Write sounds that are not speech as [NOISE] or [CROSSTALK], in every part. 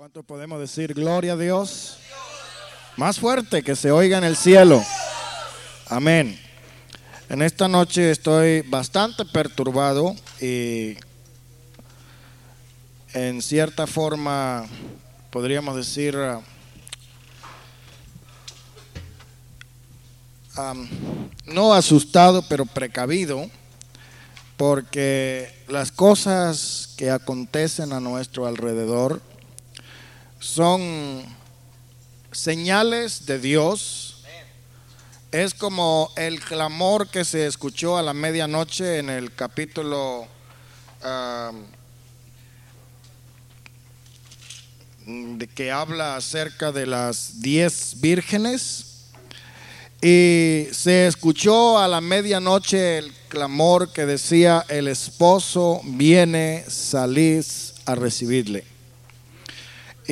¿Cuánto podemos decir gloria a Dios? Más fuerte que se oiga en el cielo. Amén. En esta noche estoy bastante perturbado y en cierta forma podríamos decir um, no asustado pero precavido porque las cosas que acontecen a nuestro alrededor son señales de Dios. Es como el clamor que se escuchó a la medianoche en el capítulo de que habla acerca de las diez vírgenes. Y se escuchó a la medianoche el clamor que decía, el esposo viene, salís a recibirle.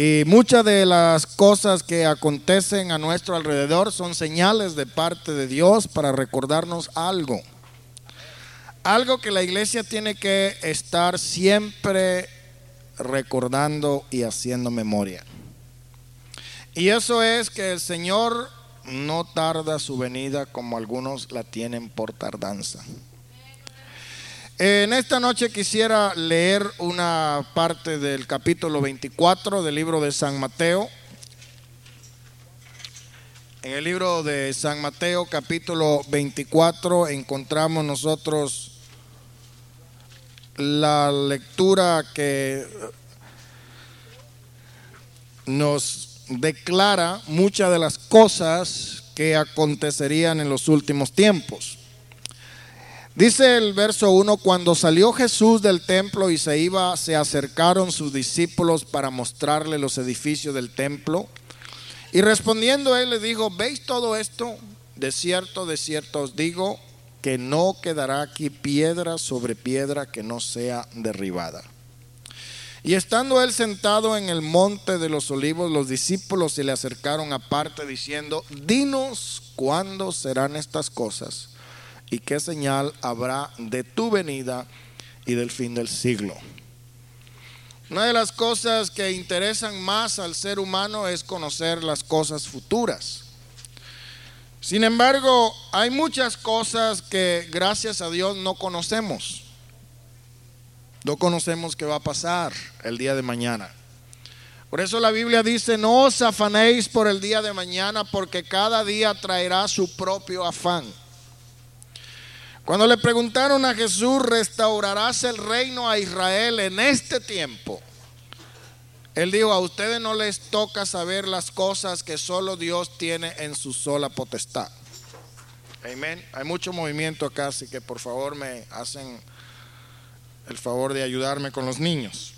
Y muchas de las cosas que acontecen a nuestro alrededor son señales de parte de Dios para recordarnos algo. Algo que la iglesia tiene que estar siempre recordando y haciendo memoria. Y eso es que el Señor no tarda su venida como algunos la tienen por tardanza. En esta noche quisiera leer una parte del capítulo 24 del libro de San Mateo. En el libro de San Mateo capítulo 24 encontramos nosotros la lectura que nos declara muchas de las cosas que acontecerían en los últimos tiempos. Dice el verso 1, cuando salió Jesús del templo y se iba, se acercaron sus discípulos para mostrarle los edificios del templo. Y respondiendo él le dijo, ¿veis todo esto? De cierto, de cierto os digo que no quedará aquí piedra sobre piedra que no sea derribada. Y estando él sentado en el monte de los olivos, los discípulos se le acercaron aparte diciendo, dinos cuándo serán estas cosas y qué señal habrá de tu venida y del fin del siglo. Una de las cosas que interesan más al ser humano es conocer las cosas futuras. Sin embargo, hay muchas cosas que gracias a Dios no conocemos. No conocemos qué va a pasar el día de mañana. Por eso la Biblia dice, no os afanéis por el día de mañana porque cada día traerá su propio afán. Cuando le preguntaron a Jesús, ¿restaurarás el reino a Israel en este tiempo? Él dijo, a ustedes no les toca saber las cosas que solo Dios tiene en su sola potestad. Amén. Hay mucho movimiento acá, así que por favor me hacen el favor de ayudarme con los niños.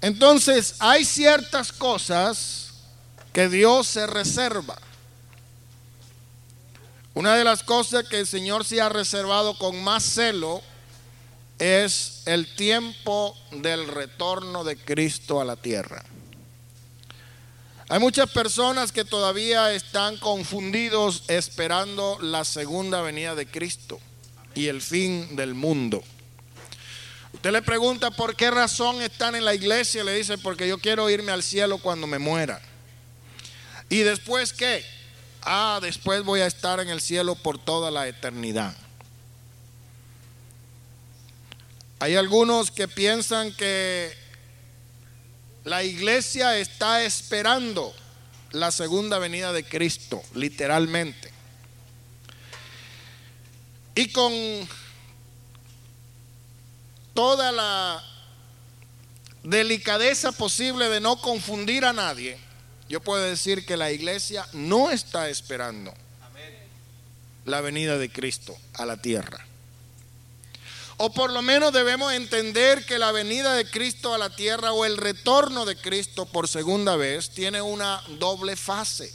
Entonces, hay ciertas cosas que Dios se reserva. Una de las cosas que el Señor se ha reservado con más celo es el tiempo del retorno de Cristo a la tierra. Hay muchas personas que todavía están confundidos esperando la segunda venida de Cristo y el fin del mundo. Usted le pregunta por qué razón están en la iglesia, le dice, porque yo quiero irme al cielo cuando me muera. ¿Y después qué? Ah, después voy a estar en el cielo por toda la eternidad. Hay algunos que piensan que la iglesia está esperando la segunda venida de Cristo, literalmente. Y con toda la delicadeza posible de no confundir a nadie, yo puedo decir que la iglesia no está esperando la venida de Cristo a la tierra. O por lo menos debemos entender que la venida de Cristo a la tierra o el retorno de Cristo por segunda vez tiene una doble fase.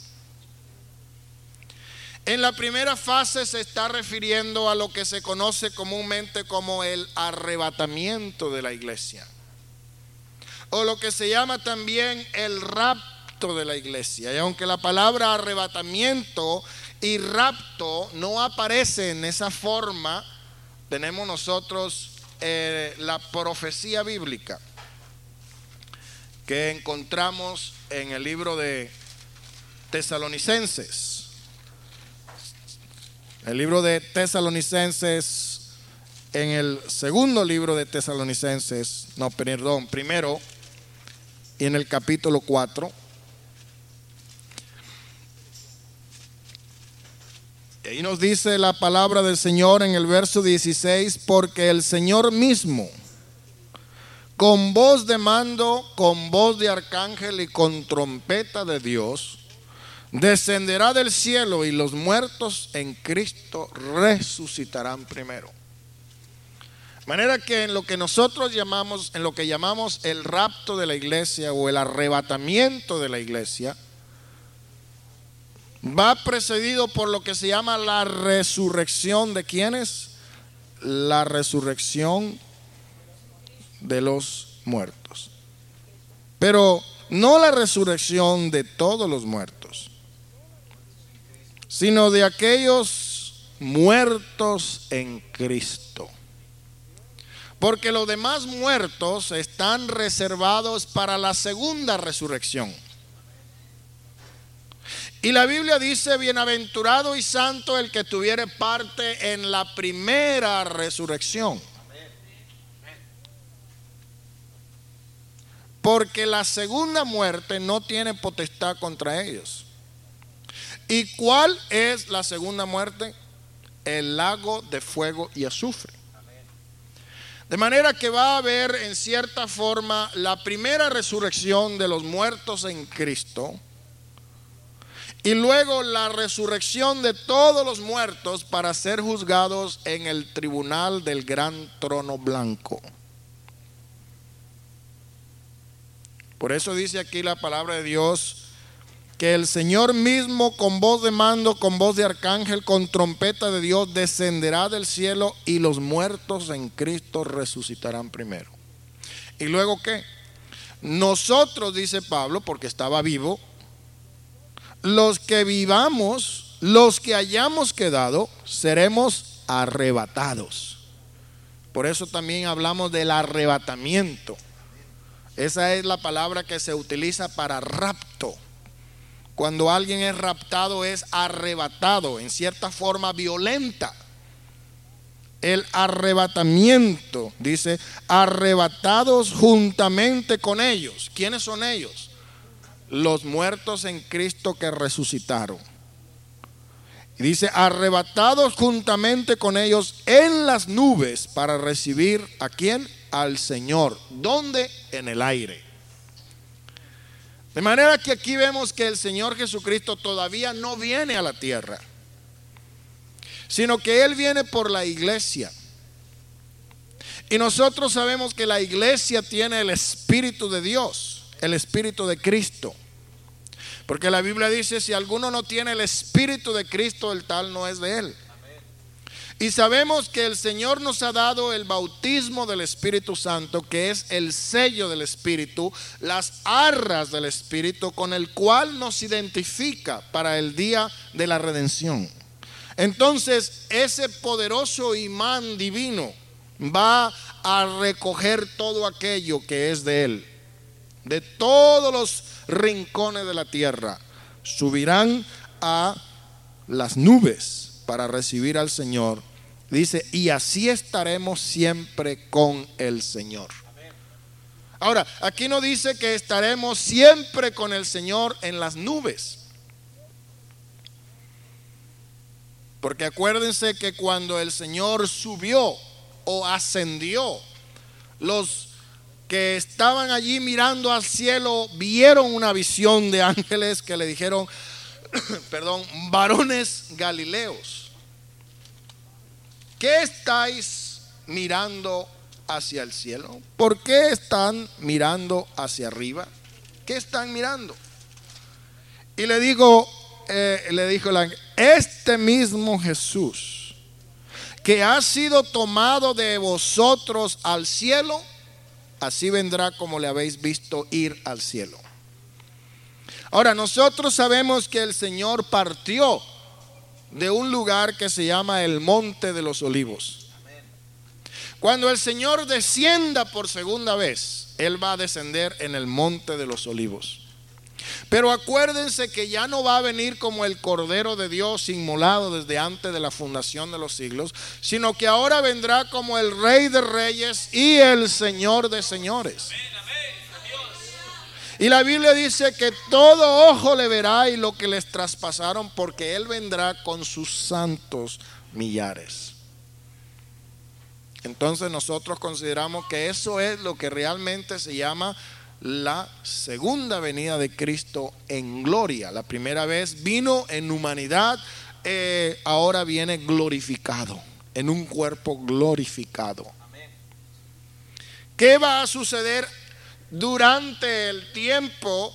En la primera fase se está refiriendo a lo que se conoce comúnmente como el arrebatamiento de la iglesia. O lo que se llama también el rapto de la iglesia. Y aunque la palabra arrebatamiento y rapto no aparece en esa forma, tenemos nosotros eh, la profecía bíblica que encontramos en el libro de Tesalonicenses. El libro de Tesalonicenses, en el segundo libro de Tesalonicenses, no, perdón, primero, y en el capítulo 4. Y nos dice la palabra del Señor en el verso 16, porque el Señor mismo, con voz de mando, con voz de arcángel y con trompeta de Dios, descenderá del cielo y los muertos en Cristo resucitarán primero. De manera que en lo que nosotros llamamos, en lo que llamamos el rapto de la iglesia o el arrebatamiento de la iglesia, va precedido por lo que se llama la resurrección de quienes? La resurrección de los muertos. Pero no la resurrección de todos los muertos, sino de aquellos muertos en Cristo. Porque los demás muertos están reservados para la segunda resurrección. Y la Biblia dice, bienaventurado y santo el que tuviere parte en la primera resurrección. porque la segunda muerte no tiene potestad contra ellos. ¿Y cuál es la segunda muerte? El lago de fuego y azufre. De manera que va a haber en cierta forma la primera resurrección de los muertos en Cristo y luego la resurrección de todos los muertos para ser juzgados en el tribunal del gran trono blanco. Por eso dice aquí la palabra de Dios que el Señor mismo con voz de mando, con voz de arcángel, con trompeta de Dios descenderá del cielo y los muertos en Cristo resucitarán primero. ¿Y luego qué? Nosotros, dice Pablo, porque estaba vivo, los que vivamos, los que hayamos quedado, seremos arrebatados. Por eso también hablamos del arrebatamiento. Esa es la palabra que se utiliza para rapto. Cuando alguien es raptado es arrebatado, en cierta forma violenta. El arrebatamiento, dice, arrebatados juntamente con ellos. ¿Quiénes son ellos? Los muertos en Cristo que resucitaron. Y dice, arrebatados juntamente con ellos en las nubes para recibir a quién? al Señor. ¿Dónde? En el aire. De manera que aquí vemos que el Señor Jesucristo todavía no viene a la tierra, sino que Él viene por la iglesia. Y nosotros sabemos que la iglesia tiene el Espíritu de Dios, el Espíritu de Cristo. Porque la Biblia dice, si alguno no tiene el Espíritu de Cristo, el tal no es de Él. Y sabemos que el Señor nos ha dado el bautismo del Espíritu Santo, que es el sello del Espíritu, las arras del Espíritu, con el cual nos identifica para el día de la redención. Entonces, ese poderoso imán divino va a recoger todo aquello que es de Él, de todos los rincones de la tierra. Subirán a las nubes para recibir al Señor Dice, y así estaremos siempre con el Señor. Ahora, aquí no dice que estaremos siempre con el Señor en las nubes. Porque acuérdense que cuando el Señor subió o ascendió, los que estaban allí mirando al cielo vieron una visión de ángeles que le dijeron, [COUGHS] perdón, varones galileos ¿Qué estáis mirando hacia el cielo? ¿Por qué están mirando hacia arriba? ¿Qué están mirando? Y le digo, eh, le dijo el ángel, este mismo Jesús que ha sido tomado de vosotros al cielo, así vendrá como le habéis visto ir al cielo. Ahora, nosotros sabemos que el Señor partió de un lugar que se llama el Monte de los Olivos. Cuando el Señor descienda por segunda vez, Él va a descender en el monte de los olivos. Pero acuérdense que ya no va a venir como el Cordero de Dios inmolado desde antes de la fundación de los siglos, sino que ahora vendrá como el Rey de Reyes y el Señor de Señores. Y la Biblia dice que todo ojo le verá y lo que les traspasaron, porque Él vendrá con sus santos millares. Entonces nosotros consideramos que eso es lo que realmente se llama la segunda venida de Cristo en gloria. La primera vez vino en humanidad, eh, ahora viene glorificado, en un cuerpo glorificado. ¿Qué va a suceder durante el tiempo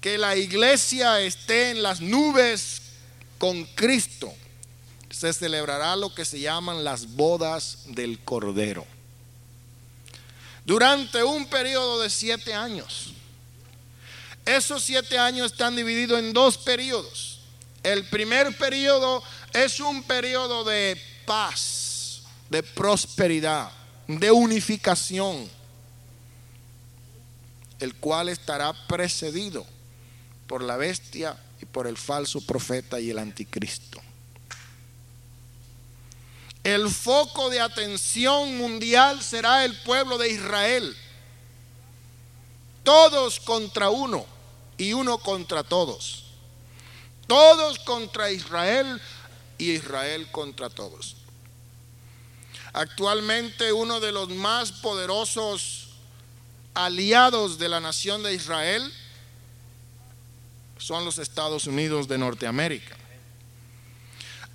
que la iglesia esté en las nubes con Cristo? Se celebrará lo que se llaman las bodas del Cordero durante un periodo de siete años. Esos siete años están divididos en dos periodos. El primer periodo es un periodo de paz, de prosperidad, de unificación, el cual estará precedido por la bestia y por el falso profeta y el anticristo el foco de atención mundial será el pueblo de Israel. Todos contra uno y uno contra todos. Todos contra Israel y Israel contra todos. Actualmente uno de los más poderosos aliados de la nación de Israel son los Estados Unidos de Norteamérica.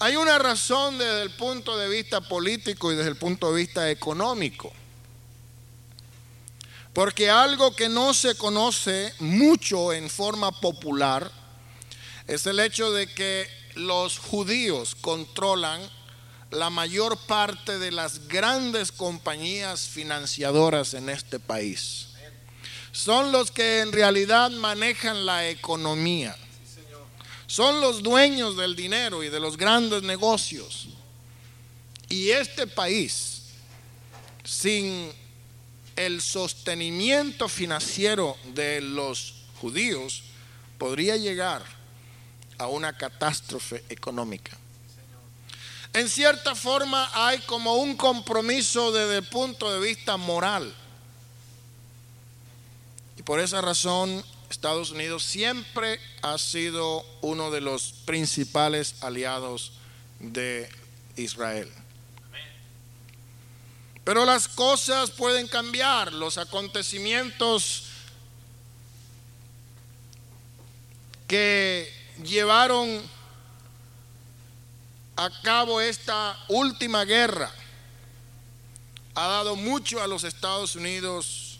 Hay una razón desde el punto de vista político y desde el punto de vista económico. Porque algo que no se conoce mucho en forma popular es el hecho de que los judíos controlan la mayor parte de las grandes compañías financiadoras en este país. Son los que en realidad manejan la economía son los dueños del dinero y de los grandes negocios. Y este país, sin el sostenimiento financiero de los judíos, podría llegar a una catástrofe económica. En cierta forma hay como un compromiso desde el punto de vista moral. Y por esa razón Estados Unidos siempre ha sido uno de los principales aliados de Israel. Pero las cosas pueden cambiar, los acontecimientos que llevaron a cabo esta última guerra ha dado mucho a los Estados Unidos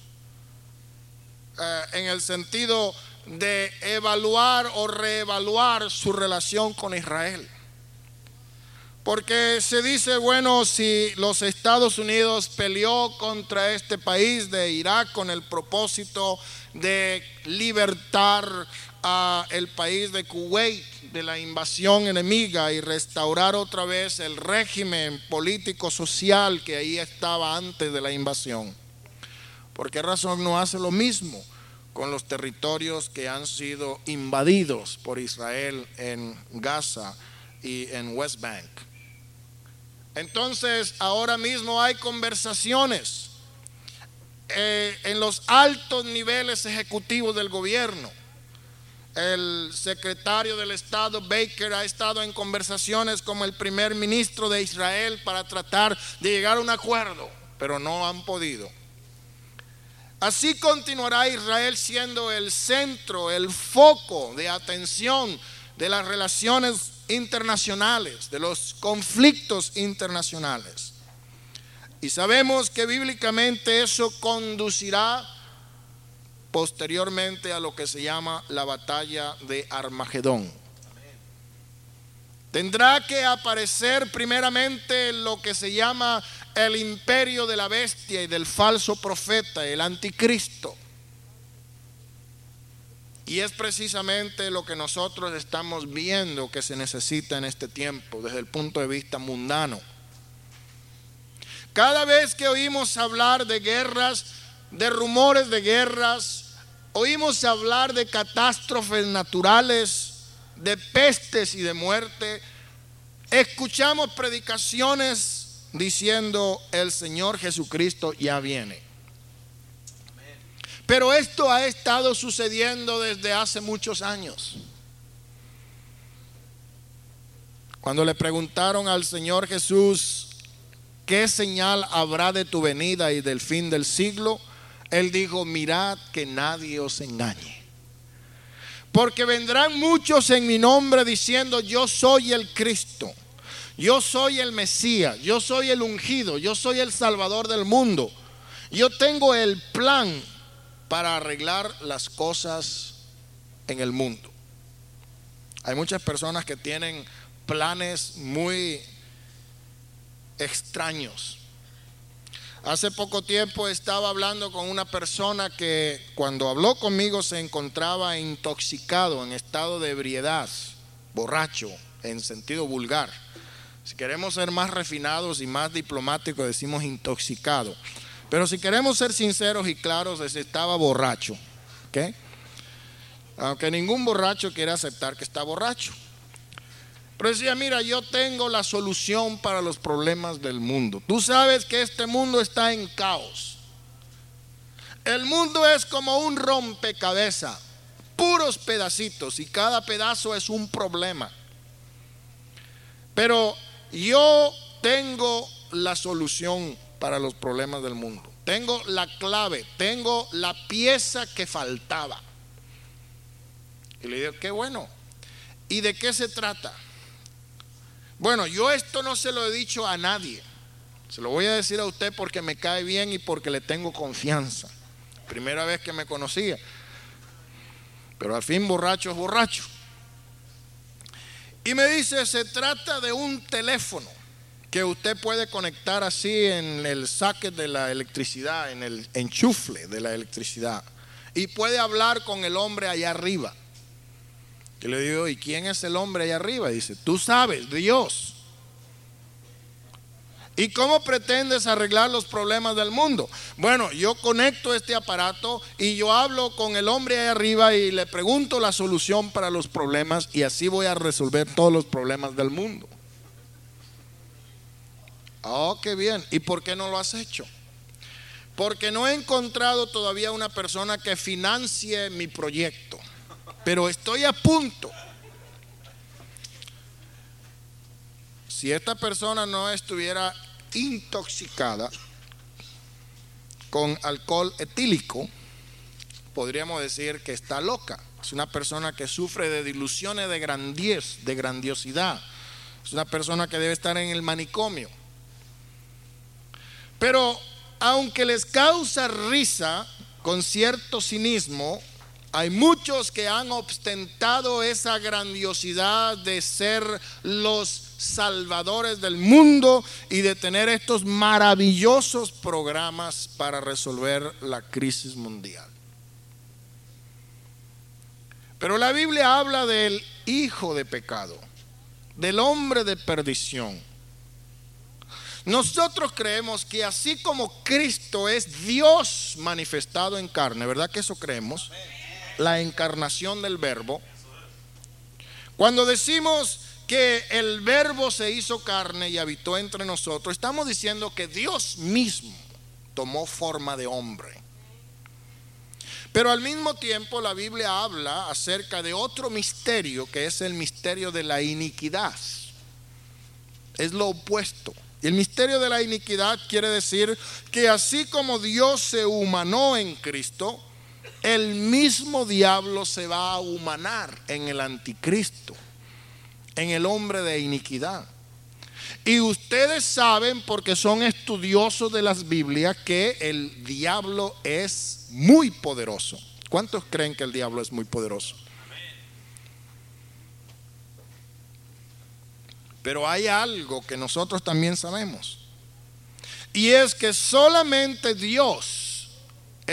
eh, en el sentido de evaluar o reevaluar su relación con Israel. Porque se dice, bueno, si los Estados Unidos peleó contra este país de Irak con el propósito de libertar a el país de Kuwait de la invasión enemiga y restaurar otra vez el régimen político social que ahí estaba antes de la invasión. ¿Por qué razón no hace lo mismo con los territorios que han sido invadidos por Israel en Gaza y en West Bank? Entonces, ahora mismo hay conversaciones eh, en los altos niveles ejecutivos del gobierno. El secretario del Estado, Baker, ha estado en conversaciones con el primer ministro de Israel para tratar de llegar a un acuerdo, pero no han podido. Así continuará Israel siendo el centro, el foco de atención de las relaciones internacionales, de los conflictos internacionales. Y sabemos que bíblicamente eso conducirá posteriormente a lo que se llama la batalla de Armagedón. Tendrá que aparecer primeramente lo que se llama el imperio de la bestia y del falso profeta, el anticristo. Y es precisamente lo que nosotros estamos viendo que se necesita en este tiempo desde el punto de vista mundano. Cada vez que oímos hablar de guerras, de rumores de guerras, oímos hablar de catástrofes naturales, de pestes y de muerte, escuchamos predicaciones diciendo el Señor Jesucristo ya viene. Pero esto ha estado sucediendo desde hace muchos años. Cuando le preguntaron al Señor Jesús, ¿qué señal habrá de tu venida y del fin del siglo? Él dijo, mirad que nadie os engañe. Porque vendrán muchos en mi nombre diciendo, yo soy el Cristo, yo soy el Mesías, yo soy el ungido, yo soy el Salvador del mundo. Yo tengo el plan para arreglar las cosas en el mundo. Hay muchas personas que tienen planes muy extraños. Hace poco tiempo estaba hablando con una persona que cuando habló conmigo se encontraba intoxicado, en estado de ebriedad, borracho, en sentido vulgar. Si queremos ser más refinados y más diplomáticos, decimos intoxicado. Pero si queremos ser sinceros y claros, estaba borracho. Aunque ningún borracho quiere aceptar que está borracho. Pero decía, mira, yo tengo la solución para los problemas del mundo. Tú sabes que este mundo está en caos. El mundo es como un rompecabezas, puros pedacitos y cada pedazo es un problema. Pero yo tengo la solución para los problemas del mundo. Tengo la clave, tengo la pieza que faltaba. Y le digo, qué bueno. ¿Y de qué se trata? Bueno, yo esto no se lo he dicho a nadie. Se lo voy a decir a usted porque me cae bien y porque le tengo confianza. Primera vez que me conocía. Pero al fin borracho es borracho. Y me dice, se trata de un teléfono que usted puede conectar así en el saque de la electricidad, en el enchufle de la electricidad. Y puede hablar con el hombre allá arriba. Yo le digo, ¿y quién es el hombre allá arriba? Dice, tú sabes, Dios. ¿Y cómo pretendes arreglar los problemas del mundo? Bueno, yo conecto este aparato y yo hablo con el hombre allá arriba y le pregunto la solución para los problemas y así voy a resolver todos los problemas del mundo. Oh, qué bien. ¿Y por qué no lo has hecho? Porque no he encontrado todavía una persona que financie mi proyecto pero estoy a punto. Si esta persona no estuviera intoxicada con alcohol etílico, podríamos decir que está loca. Es una persona que sufre de diluciones de grandiez, de grandiosidad. Es una persona que debe estar en el manicomio. Pero aunque les causa risa con cierto cinismo, hay muchos que han ostentado esa grandiosidad de ser los salvadores del mundo y de tener estos maravillosos programas para resolver la crisis mundial. Pero la Biblia habla del hijo de pecado, del hombre de perdición. Nosotros creemos que así como Cristo es Dios manifestado en carne, ¿verdad que eso creemos? La encarnación del verbo, cuando decimos que el verbo se hizo carne y habitó entre nosotros, estamos diciendo que Dios mismo tomó forma de hombre. Pero al mismo tiempo la Biblia habla acerca de otro misterio que es el misterio de la iniquidad. Es lo opuesto. Y el misterio de la iniquidad quiere decir que así como Dios se humanó en Cristo, el mismo diablo se va a humanar en el anticristo, en el hombre de iniquidad. Y ustedes saben, porque son estudiosos de las Biblias, que el diablo es muy poderoso. ¿Cuántos creen que el diablo es muy poderoso? Pero hay algo que nosotros también sabemos. Y es que solamente Dios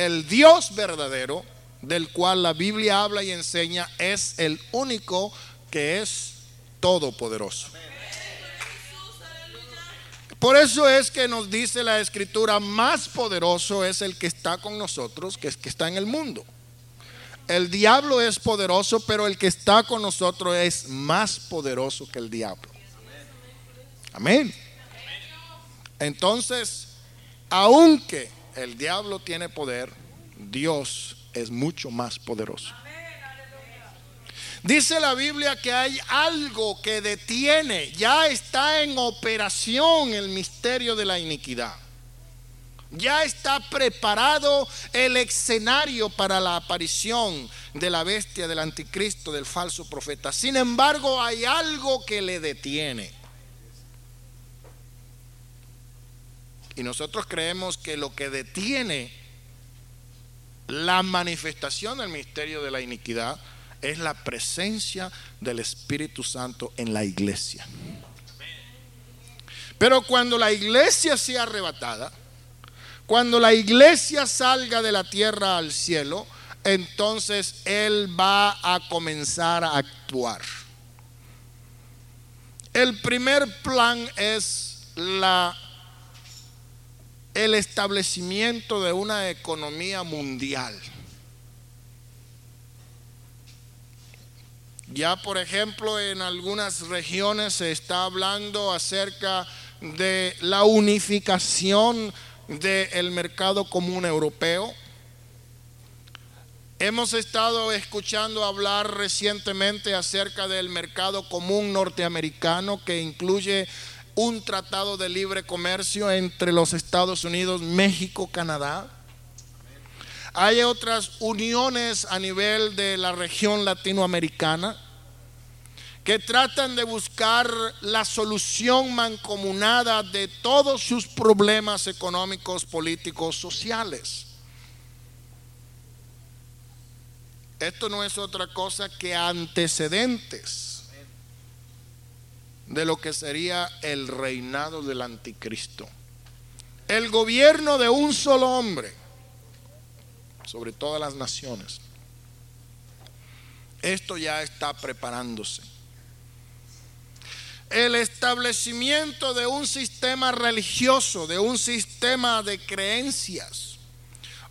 el Dios verdadero, del cual la Biblia habla y enseña, es el único que es todopoderoso. Por eso es que nos dice la escritura, más poderoso es el que está con nosotros que el que está en el mundo. El diablo es poderoso, pero el que está con nosotros es más poderoso que el diablo. Amén. Entonces, aunque el diablo tiene poder, Dios es mucho más poderoso. Dice la Biblia que hay algo que detiene, ya está en operación el misterio de la iniquidad. Ya está preparado el escenario para la aparición de la bestia, del anticristo, del falso profeta. Sin embargo, hay algo que le detiene. Y nosotros creemos que lo que detiene la manifestación del misterio de la iniquidad es la presencia del Espíritu Santo en la iglesia. Pero cuando la iglesia sea arrebatada, cuando la iglesia salga de la tierra al cielo, entonces Él va a comenzar a actuar. El primer plan es la, el establecimiento de una economía mundial. Ya, por ejemplo, en algunas regiones se está hablando acerca de la unificación del mercado común europeo. Hemos estado escuchando hablar recientemente acerca del mercado común norteamericano que incluye un tratado de libre comercio entre los Estados Unidos, México, Canadá. Hay otras uniones a nivel de la región latinoamericana que tratan de buscar la solución mancomunada de todos sus problemas económicos, políticos, sociales. Esto no es otra cosa que antecedentes de lo que sería el reinado del anticristo. El gobierno de un solo hombre sobre todas las naciones. Esto ya está preparándose el establecimiento de un sistema religioso, de un sistema de creencias.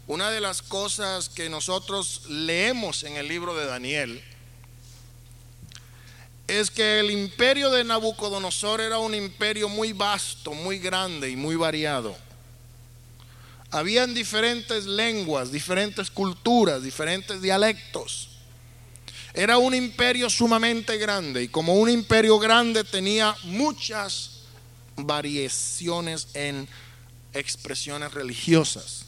Una de las cosas que nosotros leemos en el libro de Daniel es que el imperio de Nabucodonosor era un imperio muy vasto, muy grande y muy variado. Habían diferentes lenguas, diferentes culturas, diferentes dialectos. Era un imperio sumamente grande y como un imperio grande tenía muchas variaciones en expresiones religiosas,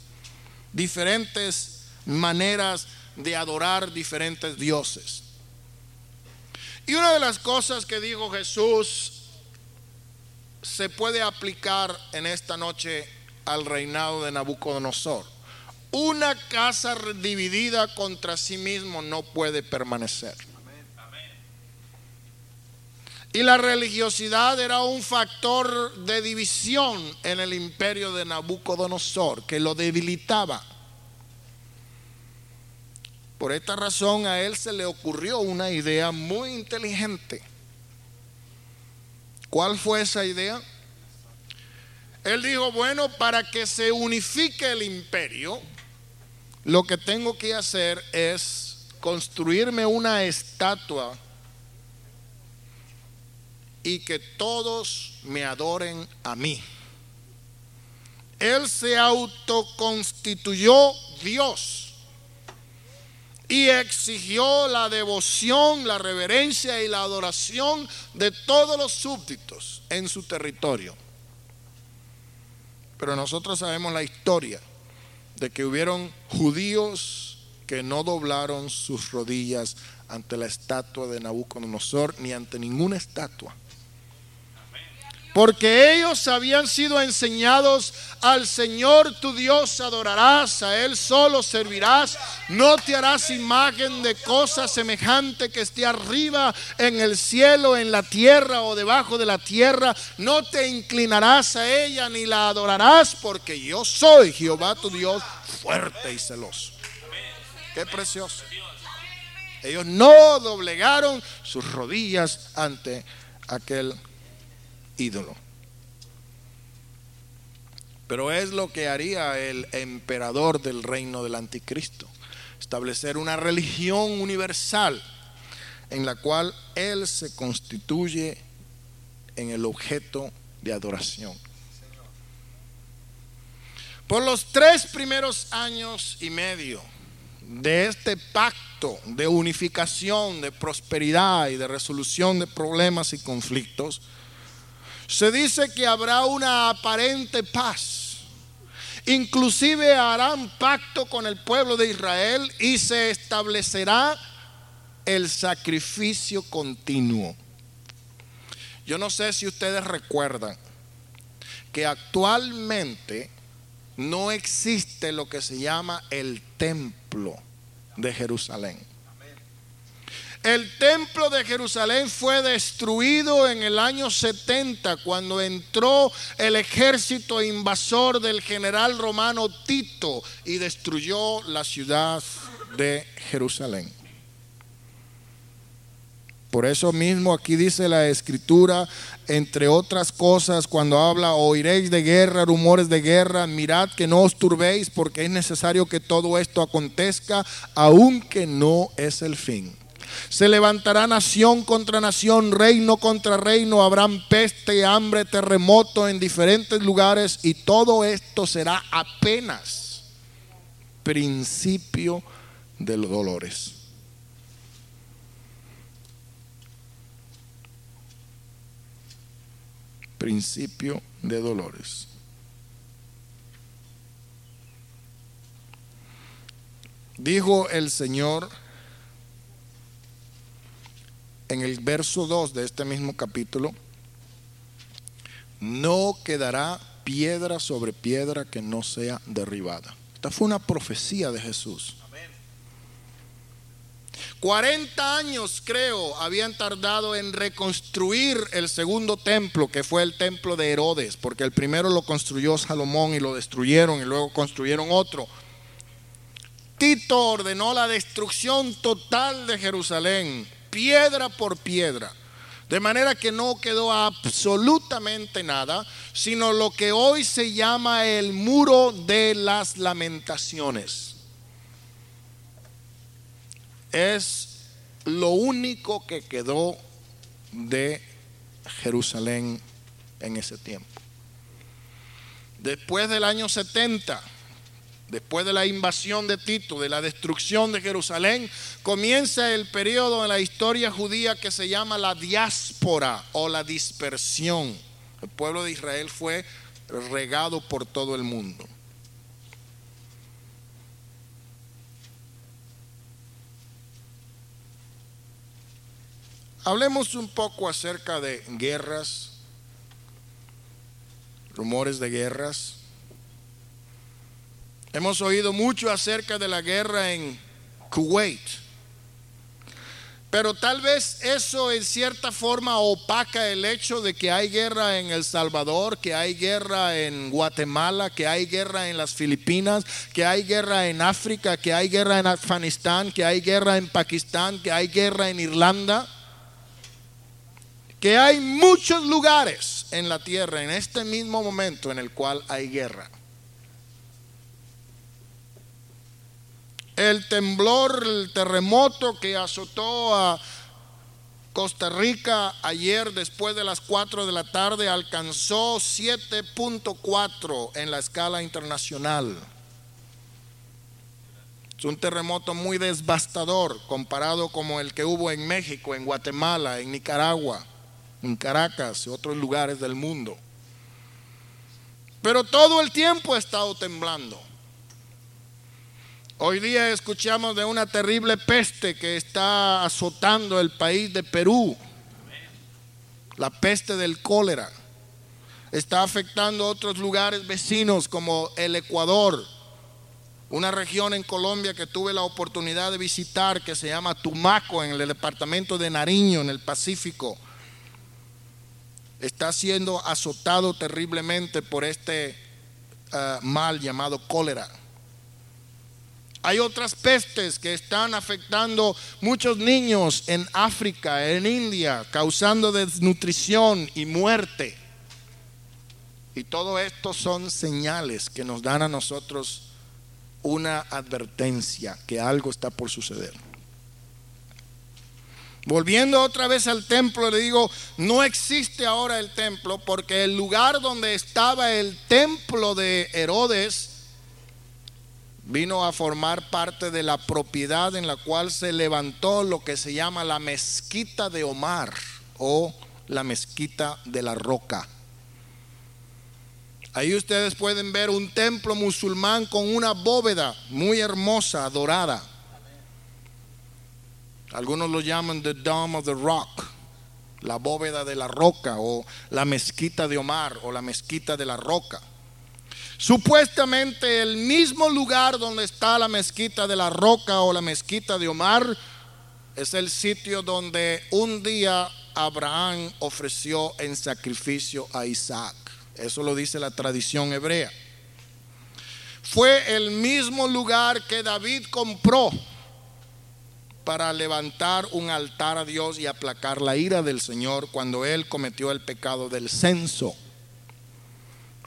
diferentes maneras de adorar diferentes dioses. Y una de las cosas que dijo Jesús se puede aplicar en esta noche al reinado de Nabucodonosor. Una casa dividida contra sí mismo no puede permanecer. Y la religiosidad era un factor de división en el imperio de Nabucodonosor que lo debilitaba. Por esta razón a él se le ocurrió una idea muy inteligente. ¿Cuál fue esa idea? Él dijo, bueno, para que se unifique el imperio, lo que tengo que hacer es construirme una estatua y que todos me adoren a mí. Él se autoconstituyó Dios y exigió la devoción, la reverencia y la adoración de todos los súbditos en su territorio. Pero nosotros sabemos la historia de que hubieron judíos que no doblaron sus rodillas ante la estatua de Nabucodonosor ni ante ninguna estatua. Porque ellos habían sido enseñados al Señor tu Dios adorarás, a Él solo servirás, no te harás imagen de cosa semejante que esté arriba en el cielo, en la tierra o debajo de la tierra, no te inclinarás a ella ni la adorarás, porque yo soy Jehová tu Dios fuerte y celoso. Qué precioso. Ellos no doblegaron sus rodillas ante aquel ídolo. Pero es lo que haría el emperador del reino del anticristo. Establecer una religión universal en la cual Él se constituye en el objeto de adoración. Por los tres primeros años y medio de este pacto de unificación, de prosperidad y de resolución de problemas y conflictos, se dice que habrá una aparente paz. Inclusive harán pacto con el pueblo de Israel y se establecerá el sacrificio continuo. Yo no sé si ustedes recuerdan que actualmente no existe lo que se llama el templo de Jerusalén. El templo de Jerusalén fue destruido en el año 70 cuando entró el ejército invasor del general romano Tito y destruyó la ciudad de Jerusalén. Por eso mismo aquí dice la escritura, entre otras cosas, cuando habla, oiréis de guerra, rumores de guerra, mirad que no os turbéis porque es necesario que todo esto acontezca, aunque no es el fin. Se levantará nación contra nación, reino contra reino, habrán peste, hambre, terremoto en diferentes lugares y todo esto será apenas principio de los dolores. Principio de dolores. Dijo el Señor en el verso 2 de este mismo capítulo, no quedará piedra sobre piedra que no sea derribada. Esta fue una profecía de Jesús. 40 años creo habían tardado en reconstruir el segundo templo, que fue el templo de Herodes, porque el primero lo construyó Salomón y lo destruyeron y luego construyeron otro. Tito ordenó la destrucción total de Jerusalén piedra por piedra. De manera que no quedó absolutamente nada, sino lo que hoy se llama el muro de las lamentaciones. Es lo único que quedó de Jerusalén en ese tiempo. Después del año 70, Después de la invasión de Tito, de la destrucción de Jerusalén, comienza el periodo en la historia judía que se llama la diáspora o la dispersión. El pueblo de Israel fue regado por todo el mundo. Hablemos un poco acerca de guerras, rumores de guerras. Hemos oído mucho acerca de la guerra en Kuwait. Pero tal vez eso en cierta forma opaca el hecho de que hay guerra en El Salvador, que hay guerra en Guatemala, que hay guerra en las Filipinas, que hay guerra en África, que hay guerra en Afganistán, que hay guerra en Pakistán, que hay guerra en Irlanda, que hay muchos lugares en la tierra en este mismo momento en el cual hay guerra. El temblor, el terremoto que azotó a Costa Rica ayer después de las 4 de la tarde alcanzó 7.4 en la escala internacional. Es un terremoto muy devastador comparado como el que hubo en México, en Guatemala, en Nicaragua, en Caracas y otros lugares del mundo. Pero todo el tiempo ha estado temblando. Hoy día escuchamos de una terrible peste que está azotando el país de Perú, la peste del cólera. Está afectando otros lugares vecinos como el Ecuador, una región en Colombia que tuve la oportunidad de visitar que se llama Tumaco en el departamento de Nariño, en el Pacífico. Está siendo azotado terriblemente por este ah, mal llamado cólera. Hay otras pestes que están afectando muchos niños en África, en India, causando desnutrición y muerte. Y todo esto son señales que nos dan a nosotros una advertencia que algo está por suceder. Volviendo otra vez al templo, le digo, no existe ahora el templo porque el lugar donde estaba el templo de Herodes vino a formar parte de la propiedad en la cual se levantó lo que se llama la mezquita de Omar o la mezquita de la roca. Ahí ustedes pueden ver un templo musulmán con una bóveda muy hermosa, dorada. Algunos lo llaman the Dome of the Rock, la bóveda de la roca o la mezquita de Omar o la mezquita de la roca. Supuestamente el mismo lugar donde está la mezquita de la roca o la mezquita de Omar es el sitio donde un día Abraham ofreció en sacrificio a Isaac. Eso lo dice la tradición hebrea. Fue el mismo lugar que David compró para levantar un altar a Dios y aplacar la ira del Señor cuando él cometió el pecado del censo.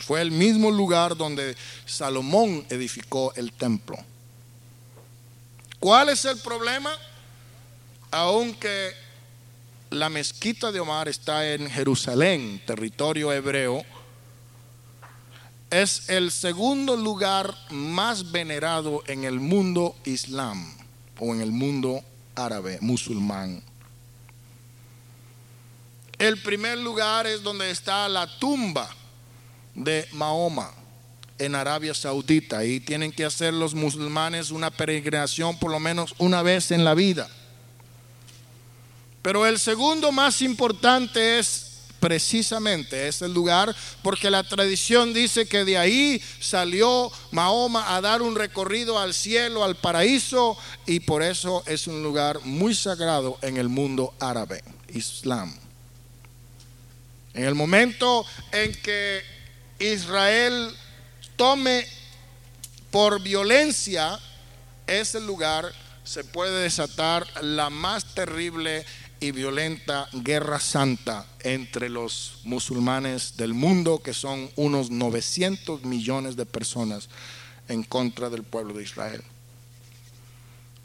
Fue el mismo lugar donde Salomón edificó el templo. ¿Cuál es el problema? Aunque la mezquita de Omar está en Jerusalén, territorio hebreo, es el segundo lugar más venerado en el mundo islam o en el mundo árabe, musulmán. El primer lugar es donde está la tumba de Mahoma en Arabia Saudita. Y tienen que hacer los musulmanes una peregrinación por lo menos una vez en la vida. Pero el segundo más importante es precisamente ese lugar, porque la tradición dice que de ahí salió Mahoma a dar un recorrido al cielo, al paraíso, y por eso es un lugar muy sagrado en el mundo árabe, Islam. En el momento en que Israel tome por violencia ese lugar, se puede desatar la más terrible y violenta guerra santa entre los musulmanes del mundo, que son unos 900 millones de personas en contra del pueblo de Israel.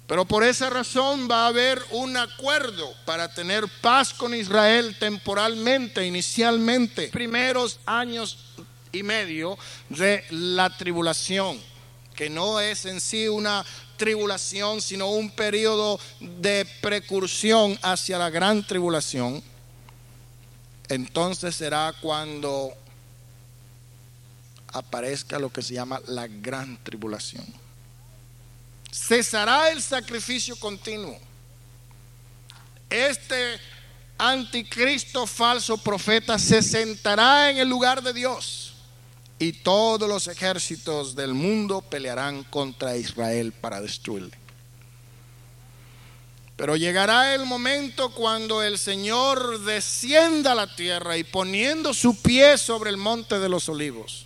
Pero por esa razón va a haber un acuerdo para tener paz con Israel temporalmente, inicialmente, primeros años y medio de la tribulación, que no es en sí una tribulación, sino un periodo de precursión hacia la gran tribulación, entonces será cuando aparezca lo que se llama la gran tribulación. Cesará el sacrificio continuo. Este anticristo falso profeta se sentará en el lugar de Dios y todos los ejércitos del mundo pelearán contra Israel para destruirle. Pero llegará el momento cuando el Señor descienda a la tierra y poniendo su pie sobre el monte de los olivos,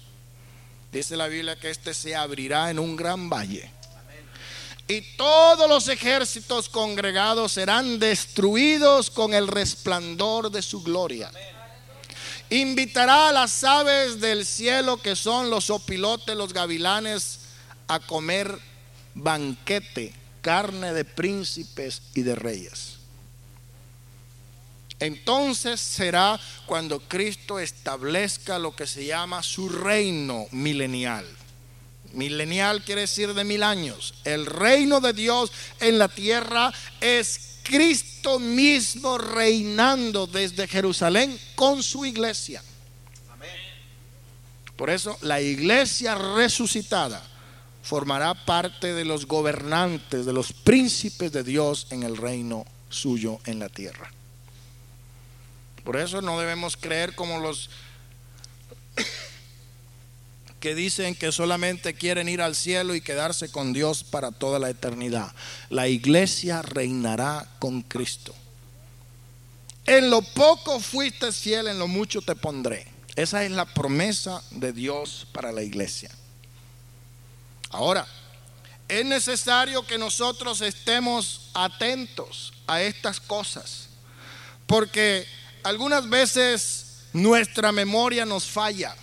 dice la Biblia que éste se abrirá en un gran valle. Y todos los ejércitos congregados serán destruidos con el resplandor de su gloria. Invitará a las aves del cielo, que son los opilotes, los gavilanes, a comer banquete, carne de príncipes y de reyes. Entonces será cuando Cristo establezca lo que se llama su reino milenial. Milenial quiere decir de mil años. El reino de Dios en la tierra es Cristo mismo reinando desde Jerusalén con su iglesia. Por eso la iglesia resucitada formará parte de los gobernantes, de los príncipes de Dios en el reino suyo en la tierra. Por eso no debemos creer como los que dicen que solamente quieren ir al cielo y quedarse con Dios para toda la eternidad. La iglesia reinará con Cristo. En lo poco fuiste fiel, en lo mucho te pondré. Esa es la promesa de Dios para la iglesia. Ahora, es necesario que nosotros estemos atentos a estas cosas, porque algunas veces nuestra memoria nos falla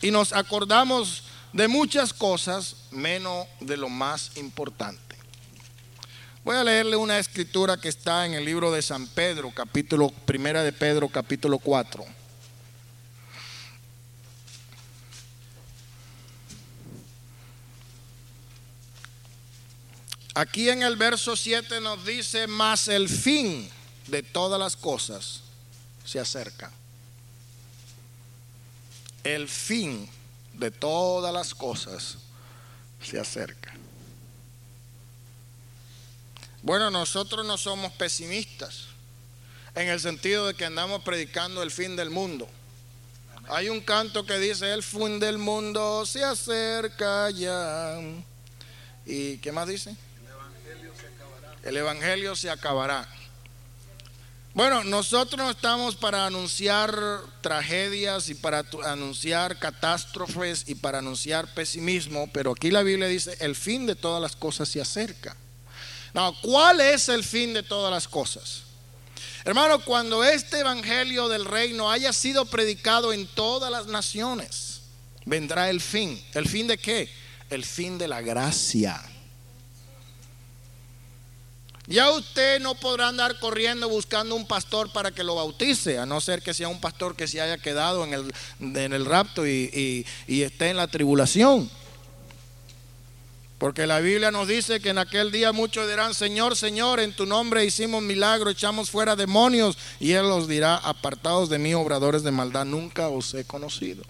y nos acordamos de muchas cosas menos de lo más importante. Voy a leerle una escritura que está en el libro de San Pedro, capítulo primera de Pedro, capítulo 4. Aquí en el verso 7 nos dice, más el fin de todas las cosas se acerca. El fin de todas las cosas se acerca. Bueno, nosotros no somos pesimistas en el sentido de que andamos predicando el fin del mundo. Hay un canto que dice, el fin del mundo se acerca ya. ¿Y qué más dice? el Evangelio se acabará. Bueno, nosotros no estamos para anunciar tragedias y para anunciar catástrofes y para anunciar pesimismo, pero aquí la Biblia dice, el fin de todas las cosas se acerca. ¿cuál es el fin de todas las cosas? Hermano, cuando este Evangelio del reino haya sido predicado en todas las naciones, vendrá el fin. ¿El fin de qué? El fin de la gracia. Ya usted no podrá andar corriendo buscando un pastor para que lo bautice, a no ser que sea un pastor que se haya quedado en el, en el rapto y, y esté en la tribulación. Porque la Biblia nos dice que en aquel día muchos dirán, Señor, Señor, en tu nombre hicimos milagro, echamos fuera demonios. Y Él los dirá, apartados de mí, obradores de maldad, nunca os he conocido.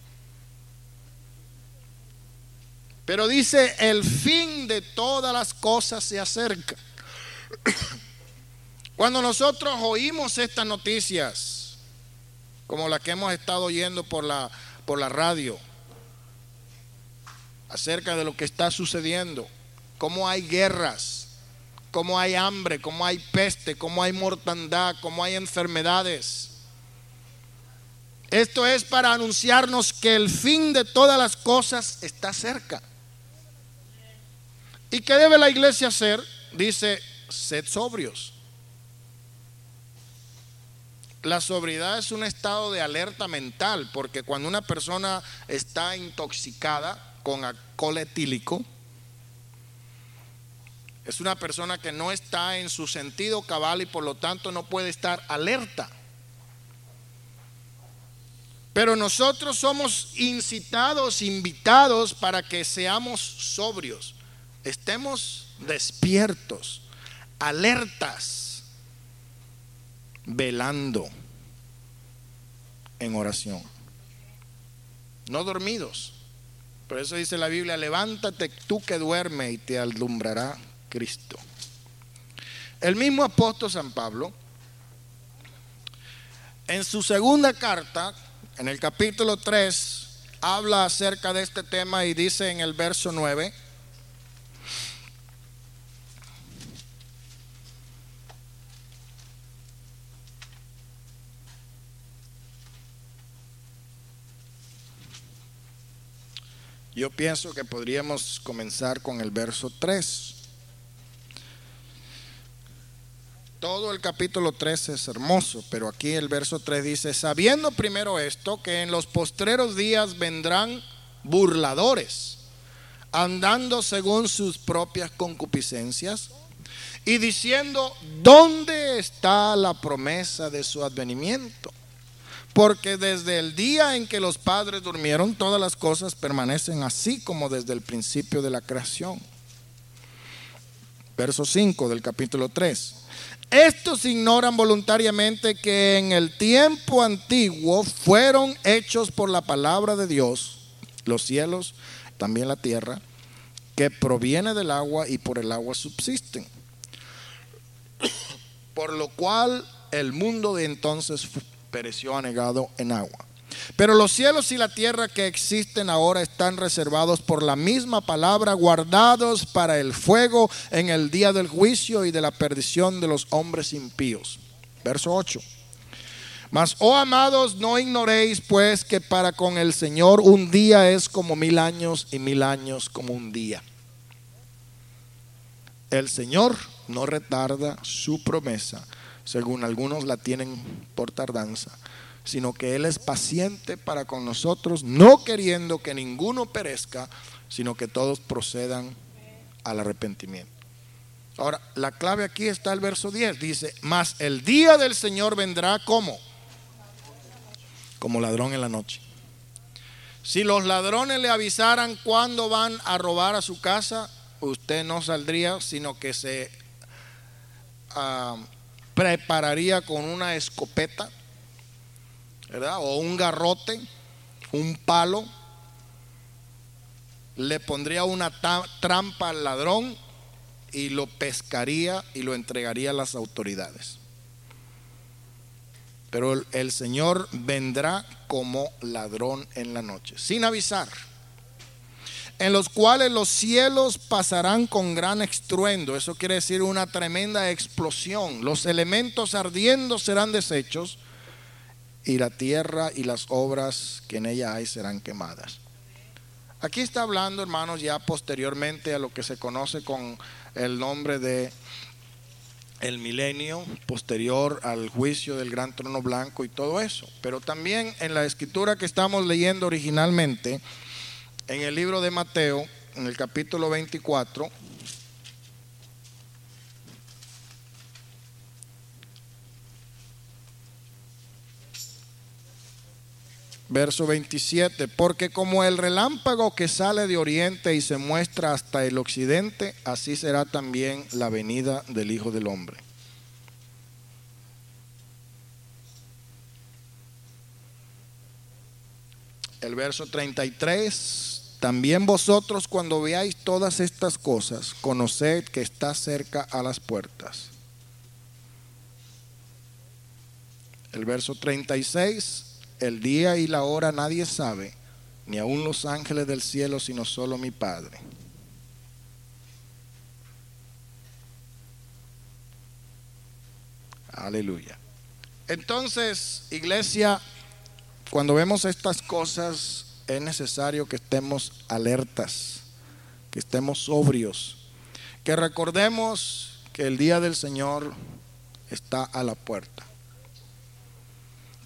Pero dice, el fin de todas las cosas se acerca. Cuando nosotros oímos estas noticias, como la que hemos estado oyendo por la, por la radio, acerca de lo que está sucediendo, cómo hay guerras, cómo hay hambre, cómo hay peste, cómo hay mortandad, cómo hay enfermedades. Esto es para anunciarnos que el fin de todas las cosas está cerca. ¿Y qué debe la iglesia hacer? Dice sed sobrios. La sobriedad es un estado de alerta mental, porque cuando una persona está intoxicada con alcohol etílico, es una persona que no está en su sentido cabal y por lo tanto no puede estar alerta. Pero nosotros somos incitados, invitados para que seamos sobrios, estemos despiertos alertas, velando en oración. No dormidos. Por eso dice la Biblia, levántate tú que duermes y te alumbrará Cristo. El mismo apóstol San Pablo, en su segunda carta, en el capítulo 3, habla acerca de este tema y dice en el verso 9, Yo pienso que podríamos comenzar con el verso 3. Todo el capítulo 3 es hermoso, pero aquí el verso 3 dice, sabiendo primero esto, que en los postreros días vendrán burladores, andando según sus propias concupiscencias, y diciendo, ¿dónde está la promesa de su advenimiento? Porque desde el día en que los padres durmieron, todas las cosas permanecen así como desde el principio de la creación. Verso 5 del capítulo 3. Estos ignoran voluntariamente que en el tiempo antiguo fueron hechos por la palabra de Dios los cielos, también la tierra, que proviene del agua y por el agua subsisten. [COUGHS] Por lo cual el mundo de entonces pereció anegado en agua. Pero los cielos y la tierra que existen ahora están reservados por la misma palabra, guardados para el fuego en el día del juicio y de la perdición de los hombres impíos. Verso 8. Mas, oh amados, no ignoréis pues que para con el Señor un día es como mil años y mil años como un día. El Señor no retarda su promesa según algunos la tienen por tardanza, sino que Él es paciente para con nosotros, no queriendo que ninguno perezca, sino que todos procedan al arrepentimiento. Ahora, la clave aquí está el verso 10. Dice, mas el día del Señor vendrá como? Como ladrón en la noche. Si los ladrones le avisaran cuándo van a robar a su casa, usted no saldría, sino que se ah, prepararía con una escopeta, ¿verdad? O un garrote, un palo, le pondría una trampa al ladrón y lo pescaría y lo entregaría a las autoridades. Pero el, Señor vendrá como ladrón en la noche, sin avisar, en los cuales los cielos pasarán con gran estruendo, eso quiere decir una tremenda explosión, los elementos ardiendo serán deshechos y la tierra y las obras que en ella hay serán quemadas. Aquí está hablando, hermanos, ya posteriormente a lo que se conoce con el nombre de el milenio posterior al juicio del gran trono blanco y todo eso. Pero también en la escritura que estamos leyendo originalmente, en el libro de Mateo, en el capítulo 24, Verso 27, porque como el relámpago que sale de oriente y se muestra hasta el occidente, así será también la venida del Hijo del Hombre. El verso 33, también vosotros cuando veáis todas estas cosas, conoced que está cerca a las puertas. El verso 36, el día y la hora nadie sabe, ni aun los ángeles del cielo, sino solo mi Padre. Aleluya. Entonces, iglesia, cuando vemos estas cosas, es necesario que estemos alertas, que estemos sobrios, que recordemos que el día del Señor está a la puerta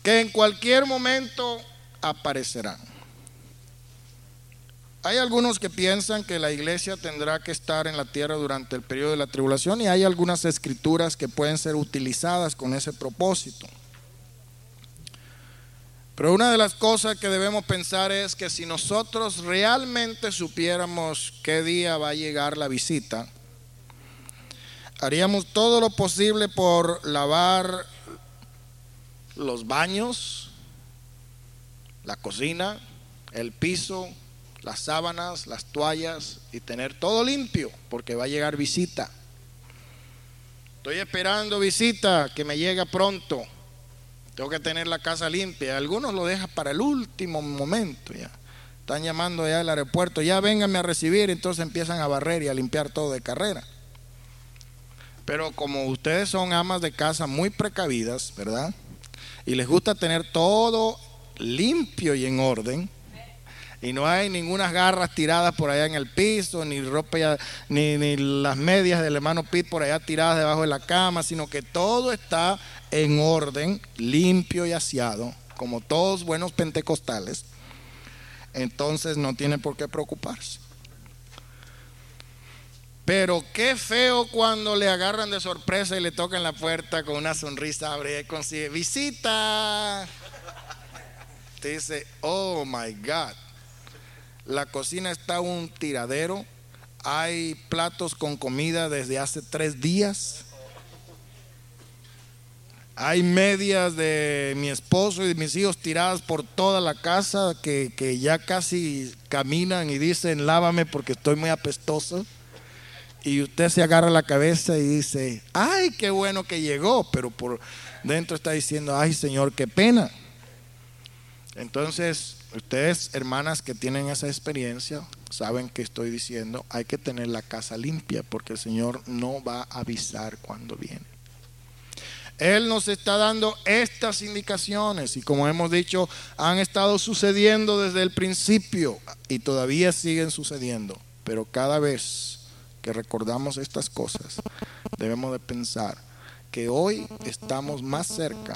que en cualquier momento aparecerán. Hay algunos que piensan que la iglesia tendrá que estar en la tierra durante el periodo de la tribulación y hay algunas escrituras que pueden ser utilizadas con ese propósito. Pero una de las cosas que debemos pensar es que si nosotros realmente supiéramos qué día va a llegar la visita, haríamos todo lo posible por lavar los baños, la cocina, el piso, las sábanas, las toallas y tener todo limpio porque va a llegar visita. Estoy esperando visita que me llegue pronto. Tengo que tener la casa limpia. Algunos lo dejan para el último momento ya. Están llamando ya al aeropuerto, ya vénganme a recibir, entonces empiezan a barrer y a limpiar todo de carrera. Pero como ustedes son amas de casa muy precavidas, ¿verdad? y les gusta tener todo limpio y en orden. Y no hay ninguna garras tiradas por allá en el piso, ni ropa, ni, las medias del hermano Pete por allá tiradas debajo de la cama, sino que todo está en orden, limpio y aseado, como todos buenos pentecostales. Entonces no tiene por qué preocuparse. Pero qué feo cuando le agarran de sorpresa y le tocan la puerta con una sonrisa, abre y consigue visita. Te dice, oh my God, la cocina está un tiradero, hay platos con comida desde hace tres días. Hay medias de mi esposo y de mis hijos tiradas por toda la casa que, que ya casi caminan y dicen, lávame porque estoy muy apestoso y usted se agarra la cabeza y dice, ay, qué bueno que llegó, pero por dentro está diciendo, ay Señor, qué pena. Entonces, ustedes, hermanas que tienen esa experiencia, saben que estoy diciendo, hay que tener la casa limpia porque el Señor no va a avisar cuando viene. Él nos está dando estas indicaciones y como hemos dicho, han estado sucediendo desde el principio y todavía siguen sucediendo, pero cada vez que recordamos estas cosas, debemos de pensar que hoy estamos más cerca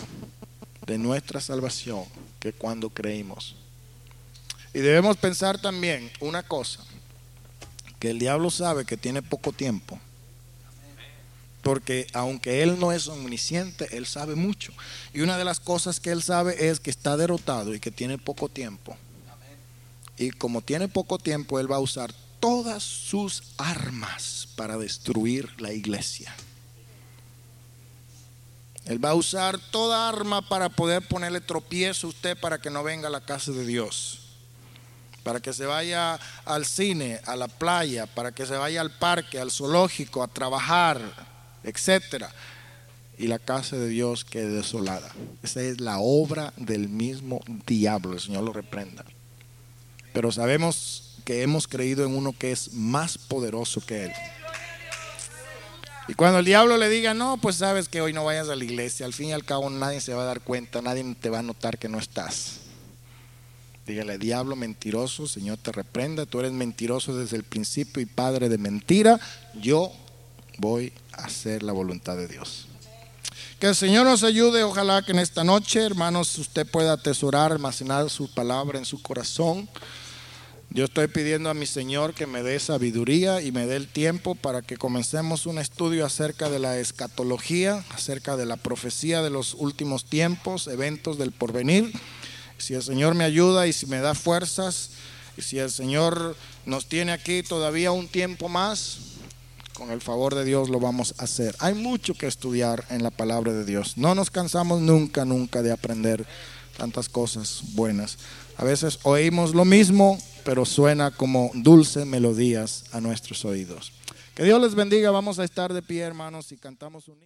de nuestra salvación que cuando creímos. Y debemos pensar también una cosa, que el diablo sabe que tiene poco tiempo. Porque aunque él no es omnisciente, él sabe mucho. Y una de las cosas que él sabe es que está derrotado y que tiene poco tiempo. Y como tiene poco tiempo, él va a usar todas sus armas para destruir la iglesia. Él va a usar toda arma para poder ponerle tropiezo a usted para que no venga a la casa de Dios. Para que se vaya al cine, a la playa, para que se vaya al parque, al zoológico, a trabajar, etcétera. Y la casa de Dios quede desolada. Esa es la obra del mismo diablo. El Señor lo reprenda. Pero sabemos que hemos creído en uno que es más poderoso que Él. Y cuando el diablo le diga, no, pues sabes que hoy no vayas a la iglesia, al fin y al cabo nadie se va a dar cuenta, nadie te va a notar que no estás. Dígale, diablo mentiroso, Señor te reprenda, tú eres mentiroso desde el principio y padre de mentira, yo voy hacer la voluntad de Dios. Que el Señor nos ayude, ojalá que en esta noche, hermanos, usted pueda atesorar, almacenar su palabra en su corazón. Yo estoy pidiendo a mi Señor que me dé sabiduría y me dé el tiempo para que comencemos un estudio acerca de la escatología, acerca de la profecía de los últimos tiempos, eventos del porvenir. Si el Señor me ayuda y si me da fuerzas, y si el Señor nos tiene aquí todavía un tiempo más, con el favor de Dios lo vamos a hacer. Hay mucho que estudiar en la palabra de Dios. No nos cansamos nunca, nunca de aprender tantas cosas buenas. A veces oímos lo mismo, pero suena como dulces melodías a nuestros oídos. Que Dios les bendiga. Vamos a estar de pie, hermanos, y cantamos un